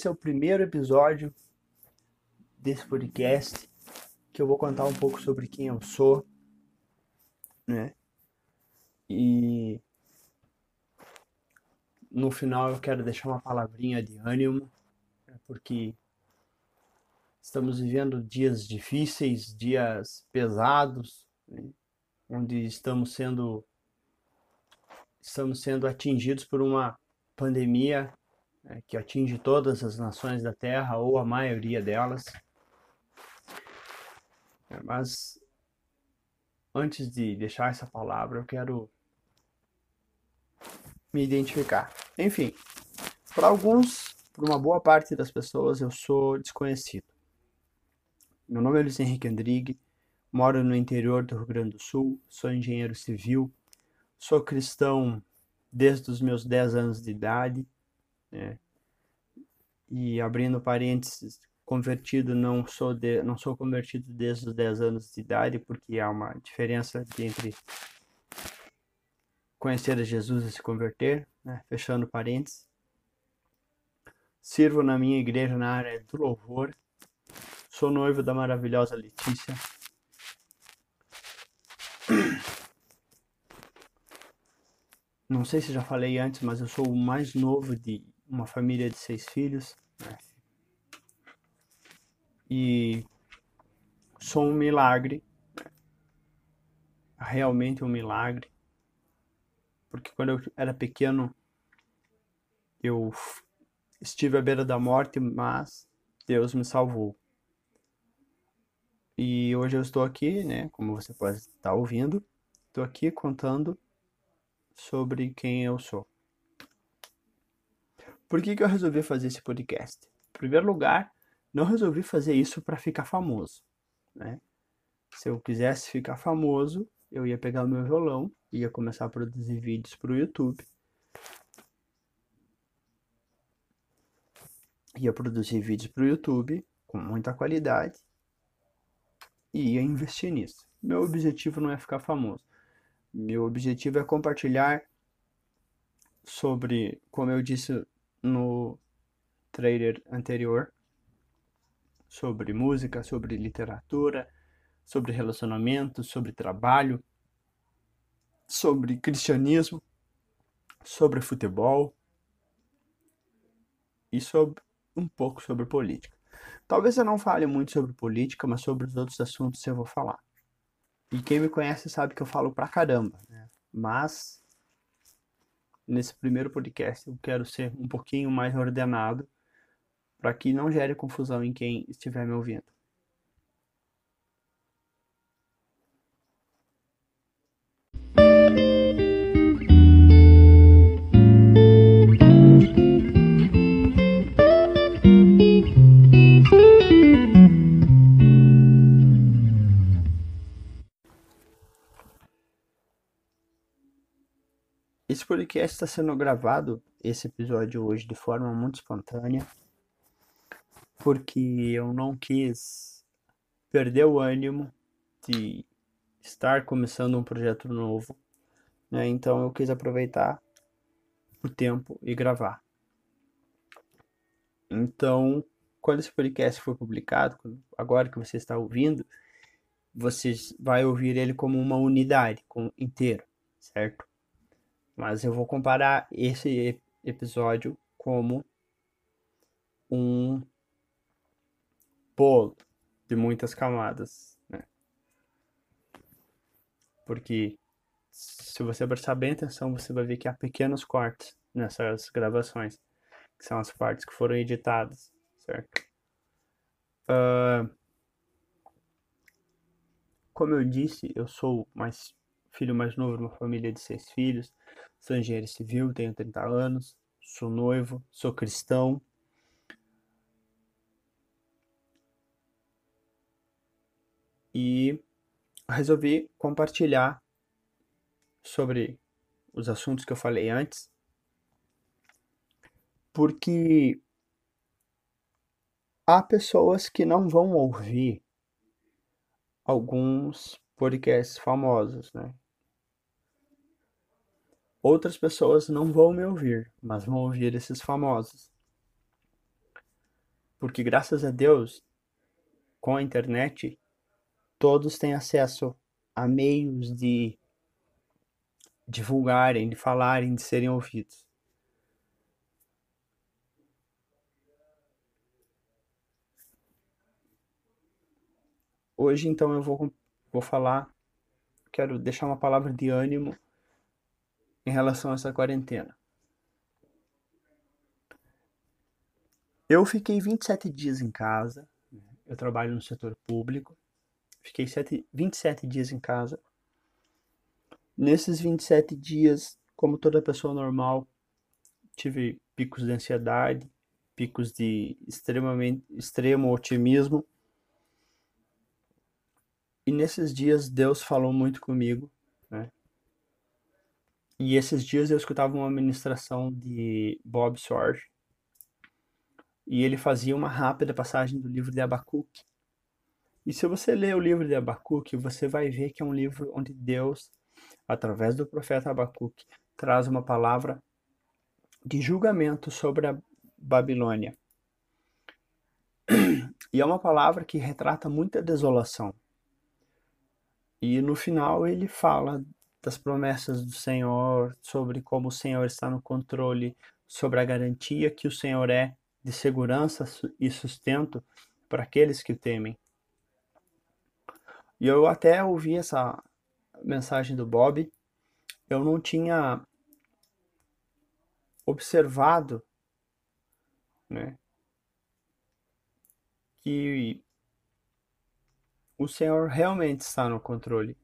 Esse é o primeiro episódio desse podcast que eu vou contar um pouco sobre quem eu sou, né? E no final eu quero deixar uma palavrinha de ânimo, né? porque estamos vivendo dias difíceis, dias pesados, né? onde estamos sendo estamos sendo atingidos por uma pandemia né, que atinge todas as nações da Terra ou a maioria delas. É, mas antes de deixar essa palavra, eu quero me identificar. Enfim, para alguns, para uma boa parte das pessoas, eu sou desconhecido. Meu nome é Luiz Henrique Andrigue, moro no interior do Rio Grande do Sul, sou engenheiro civil, sou cristão desde os meus 10 anos de idade, né? e abrindo parênteses, convertido não sou de, não sou convertido desde os 10 anos de idade, porque há uma diferença entre conhecer a Jesus e se converter, né? fechando parênteses. Sirvo na minha igreja na área do louvor. Sou noivo da maravilhosa Letícia. Não sei se já falei antes, mas eu sou o mais novo de uma família de seis filhos. Né? E sou um milagre. Realmente um milagre. Porque quando eu era pequeno, eu estive à beira da morte, mas Deus me salvou. E hoje eu estou aqui, né? Como você pode estar ouvindo, estou aqui contando sobre quem eu sou. Por que, que eu resolvi fazer esse podcast? Em primeiro lugar, não resolvi fazer isso para ficar famoso. Né? Se eu quisesse ficar famoso, eu ia pegar o meu violão, ia começar a produzir vídeos para o YouTube. Ia produzir vídeos para o YouTube com muita qualidade e ia investir nisso. Meu objetivo não é ficar famoso. Meu objetivo é compartilhar sobre, como eu disse no trailer anterior, sobre música, sobre literatura, sobre relacionamento, sobre trabalho, sobre cristianismo, sobre futebol e sobre um pouco sobre política. Talvez eu não fale muito sobre política, mas sobre os outros assuntos eu vou falar. E quem me conhece sabe que eu falo pra caramba, né? Mas nesse primeiro podcast eu quero ser um pouquinho mais ordenado para que não gere confusão em quem estiver me ouvindo. Esse podcast está sendo gravado, esse episódio hoje, de forma muito espontânea, porque eu não quis perder o ânimo de estar começando um projeto novo, né? Então eu quis aproveitar o tempo e gravar. Então, quando esse podcast for publicado, agora que você está ouvindo, você vai ouvir ele como uma unidade, como inteiro, certo? Mas eu vou comparar esse episódio como um bolo de muitas camadas, né? Porque se você prestar bem atenção, você vai ver que há pequenos cortes nessas gravações, que são as partes que foram editadas, certo? Uh, como eu disse, eu sou mais filho mais novo de uma família de seis filhos. Sou engenheiro civil, tenho 30 anos, sou noivo, sou cristão. E resolvi compartilhar sobre os assuntos que eu falei antes, porque há pessoas que não vão ouvir alguns podcasts famosos, né? Outras pessoas não vão me ouvir, mas vão ouvir esses famosos. Porque graças a Deus, com a internet, todos têm acesso a meios de divulgarem, de falarem, de serem ouvidos. Hoje, então, eu vou, vou falar, quero deixar uma palavra de ânimo em relação a essa quarentena. Eu fiquei 27 dias em casa, eu trabalho no setor público, fiquei 7, 27 dias em casa. Nesses 27 dias, como toda pessoa normal, tive picos de ansiedade, picos de extremamente extremo otimismo e nesses dias Deus falou muito comigo, né? E esses dias eu escutava uma ministração de Bob Sorge. E ele fazia uma rápida passagem do livro de Abacuque. E se você ler o livro de Abacuque, você vai ver que é um livro onde Deus, através do profeta Abacuque, traz uma palavra de julgamento sobre a Babilônia. E é uma palavra que retrata muita desolação. E no final ele fala das promessas do Senhor, sobre como o Senhor está no controle, sobre a garantia que o Senhor é de segurança e sustento para aqueles que o temem. E eu até ouvi essa mensagem do Bob, eu não tinha observado né, que o Senhor realmente está no controle.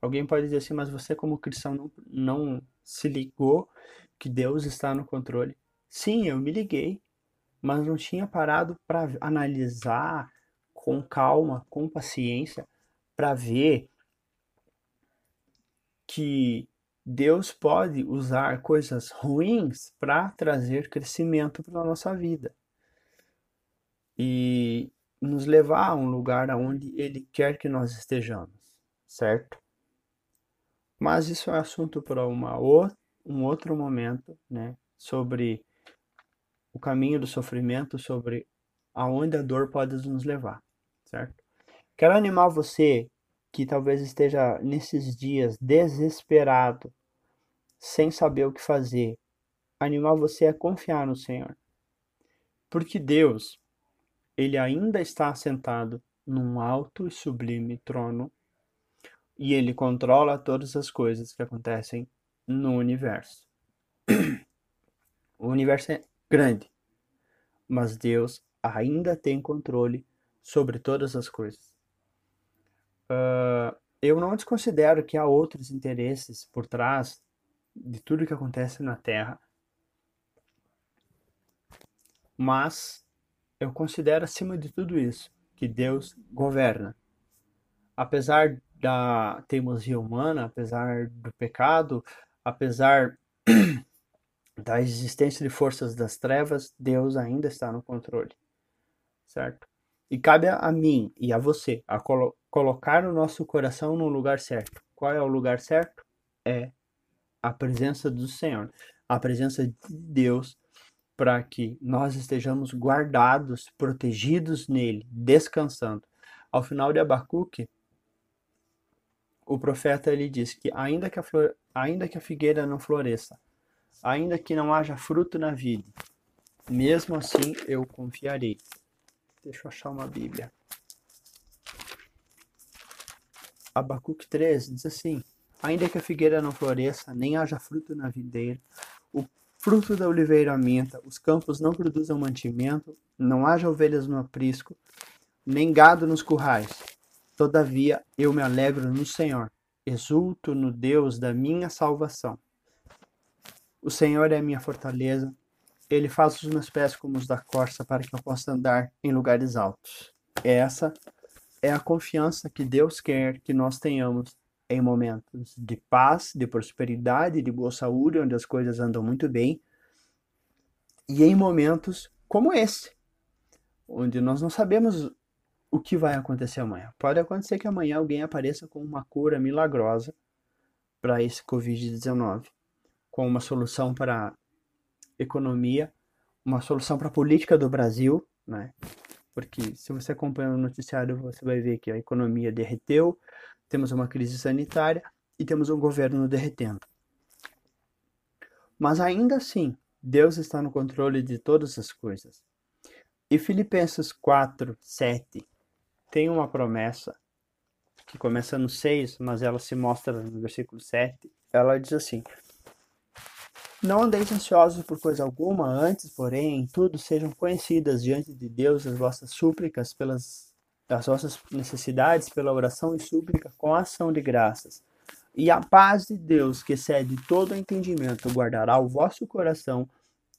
Alguém pode dizer assim, mas você como cristão não, não se ligou que Deus está no controle. Sim, eu me liguei, mas não tinha parado para analisar com calma, com paciência, para ver que Deus pode usar coisas ruins para trazer crescimento para a nossa vida. E nos levar a um lugar aonde Ele quer que nós estejamos, certo? Mas isso é assunto para uma um outro momento, né? Sobre o caminho do sofrimento, sobre aonde a dor pode nos levar, certo? Quero animar você que talvez esteja nesses dias desesperado, sem saber o que fazer, animar você a confiar no Senhor. Porque Deus, ele ainda está assentado num alto e sublime trono e ele controla todas as coisas que acontecem no universo. O universo é grande, mas Deus ainda tem controle sobre todas as coisas. Uh, eu não desconsidero que há outros interesses por trás de tudo que acontece na Terra, mas eu considero acima de tudo isso que Deus governa. Apesar da teimosia humana, apesar do pecado, apesar da existência de forças das trevas, Deus ainda está no controle. Certo? E cabe a mim e a você a colo colocar o nosso coração no lugar certo. Qual é o lugar certo? É a presença do Senhor, a presença de Deus para que nós estejamos guardados, protegidos nele, descansando. Ao final de Abacuque, o profeta ele diz que ainda que a, flor, ainda que a figueira não floresça, ainda que não haja fruto na vida, mesmo assim eu confiarei. Deixa eu achar uma Bíblia. Abacuque 3 diz assim: Ainda que a figueira não floresça, nem haja fruto na videira, o fruto da oliveira minta, os campos não produzam mantimento, não haja ovelhas no aprisco, nem gado nos currais. Todavia eu me alegro no Senhor, exulto no Deus da minha salvação. O Senhor é minha fortaleza, ele faz os meus pés como os da corça para que eu possa andar em lugares altos. Essa é a confiança que Deus quer que nós tenhamos em momentos de paz, de prosperidade, de boa saúde, onde as coisas andam muito bem, e em momentos como esse, onde nós não sabemos o que vai acontecer amanhã. Pode acontecer que amanhã alguém apareça com uma cura milagrosa para esse Covid-19, com uma solução para economia, uma solução para a política do Brasil, né? Porque se você acompanha o noticiário, você vai ver que a economia derreteu, temos uma crise sanitária e temos um governo derretendo. Mas ainda assim, Deus está no controle de todas as coisas. E Filipenses 4, 7 tem uma promessa que começa no 6, mas ela se mostra no versículo 7. Ela diz assim: Não andeis ansiosos por coisa alguma, antes, porém, em tudo sejam conhecidas diante de Deus as vossas súplicas, pelas as vossas necessidades, pela oração e súplica, com ação de graças. E a paz de Deus, que excede todo entendimento, guardará o vosso coração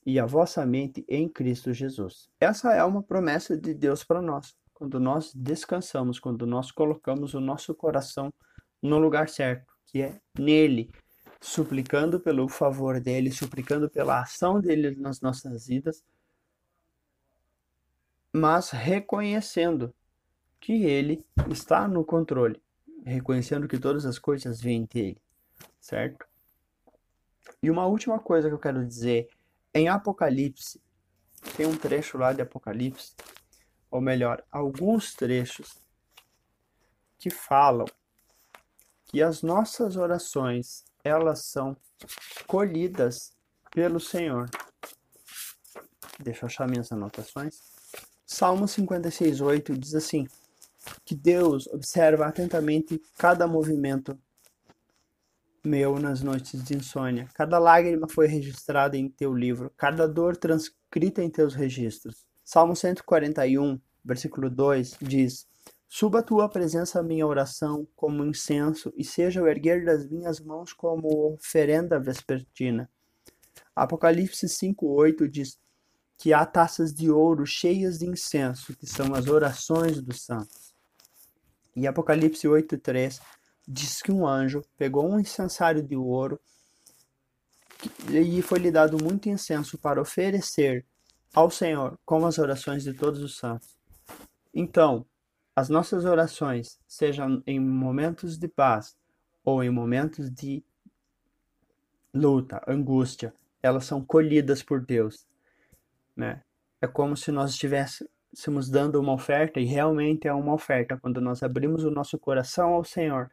e a vossa mente em Cristo Jesus. Essa é uma promessa de Deus para nós quando nós descansamos, quando nós colocamos o nosso coração no lugar certo, que é nele, suplicando pelo favor dele, suplicando pela ação dele nas nossas vidas, mas reconhecendo que ele está no controle, reconhecendo que todas as coisas vêm dele, certo? E uma última coisa que eu quero dizer, em Apocalipse, tem um trecho lá de Apocalipse ou melhor, alguns trechos que falam que as nossas orações elas são colhidas pelo Senhor. Deixa eu achar minhas anotações. Salmo 56:8 diz assim: que Deus observa atentamente cada movimento meu nas noites de insônia. Cada lágrima foi registrada em teu livro, cada dor transcrita em teus registros. Salmo 141, versículo 2 diz: Suba a tua presença a minha oração como incenso, e seja o erguer das minhas mãos como oferenda vespertina. Apocalipse 5:8 diz que há taças de ouro cheias de incenso, que são as orações dos santos. E Apocalipse 8:3 diz que um anjo pegou um incensário de ouro e foi lhe dado muito incenso para oferecer ao Senhor, como as orações de todos os santos. Então, as nossas orações, sejam em momentos de paz ou em momentos de luta, angústia, elas são colhidas por Deus, né? É como se nós estivéssemos dando uma oferta e realmente é uma oferta quando nós abrimos o nosso coração ao Senhor,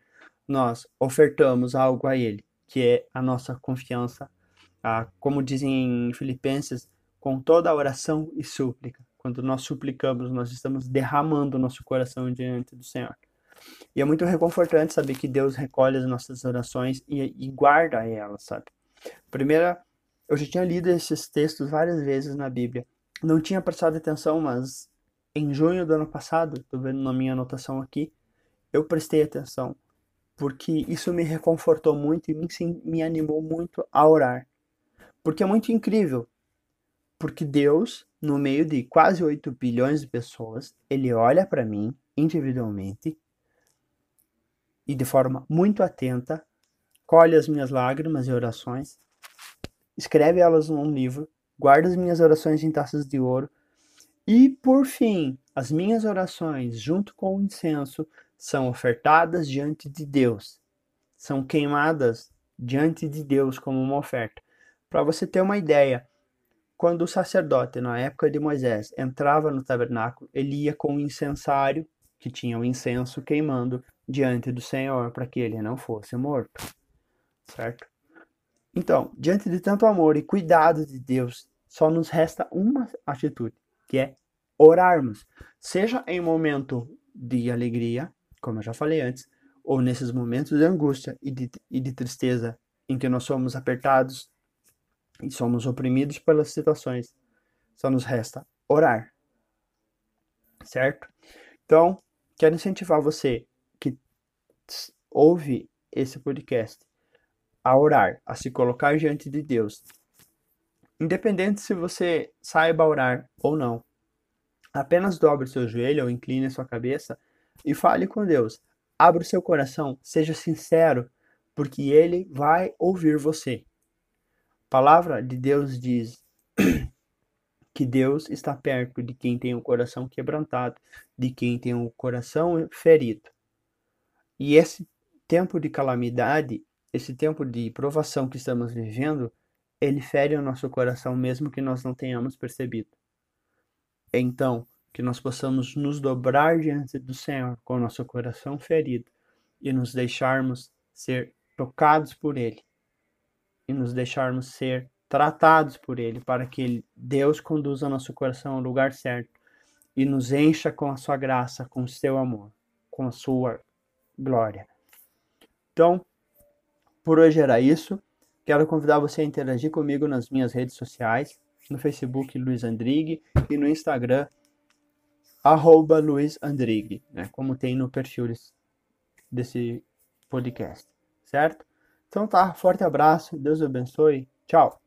nós ofertamos algo a ele, que é a nossa confiança, a, como dizem em Filipenses, com toda a oração e súplica. Quando nós suplicamos, nós estamos derramando o nosso coração diante do Senhor. E é muito reconfortante saber que Deus recolhe as nossas orações e, e guarda elas, sabe? Primeira, eu já tinha lido esses textos várias vezes na Bíblia. Não tinha prestado atenção, mas em junho do ano passado, estou vendo na minha anotação aqui, eu prestei atenção, porque isso me reconfortou muito e me, me animou muito a orar. Porque é muito incrível porque Deus, no meio de quase 8 bilhões de pessoas, ele olha para mim individualmente e de forma muito atenta, colhe as minhas lágrimas e orações, escreve elas num livro, guarda as minhas orações em taças de ouro e, por fim, as minhas orações, junto com o incenso, são ofertadas diante de Deus, são queimadas diante de Deus como uma oferta. Para você ter uma ideia, quando o sacerdote, na época de Moisés, entrava no tabernáculo, ele ia com o incensário, que tinha o incenso queimando, diante do Senhor, para que ele não fosse morto. Certo? Então, diante de tanto amor e cuidado de Deus, só nos resta uma atitude, que é orarmos. Seja em momento de alegria, como eu já falei antes, ou nesses momentos de angústia e de, e de tristeza em que nós somos apertados, e somos oprimidos pelas situações. Só nos resta orar. Certo? Então, quero incentivar você que ouve esse podcast a orar, a se colocar diante de Deus. Independente se você saiba orar ou não. Apenas dobre seu joelho ou incline sua cabeça e fale com Deus. Abra o seu coração, seja sincero, porque ele vai ouvir você palavra de Deus diz que Deus está perto de quem tem o coração quebrantado, de quem tem o coração ferido. E esse tempo de calamidade, esse tempo de provação que estamos vivendo, ele fere o nosso coração mesmo que nós não tenhamos percebido. Então, que nós possamos nos dobrar diante do Senhor com o nosso coração ferido e nos deixarmos ser tocados por Ele e nos deixarmos ser tratados por Ele para que Deus conduza nosso coração ao lugar certo e nos encha com a sua graça, com o seu amor, com a sua glória. Então, por hoje era isso. Quero convidar você a interagir comigo nas minhas redes sociais, no Facebook Luiz Andrigue e no Instagram arroba Luiz Andrigue, né, como tem no perfil desse podcast, certo? Então tá, forte abraço, Deus abençoe, tchau!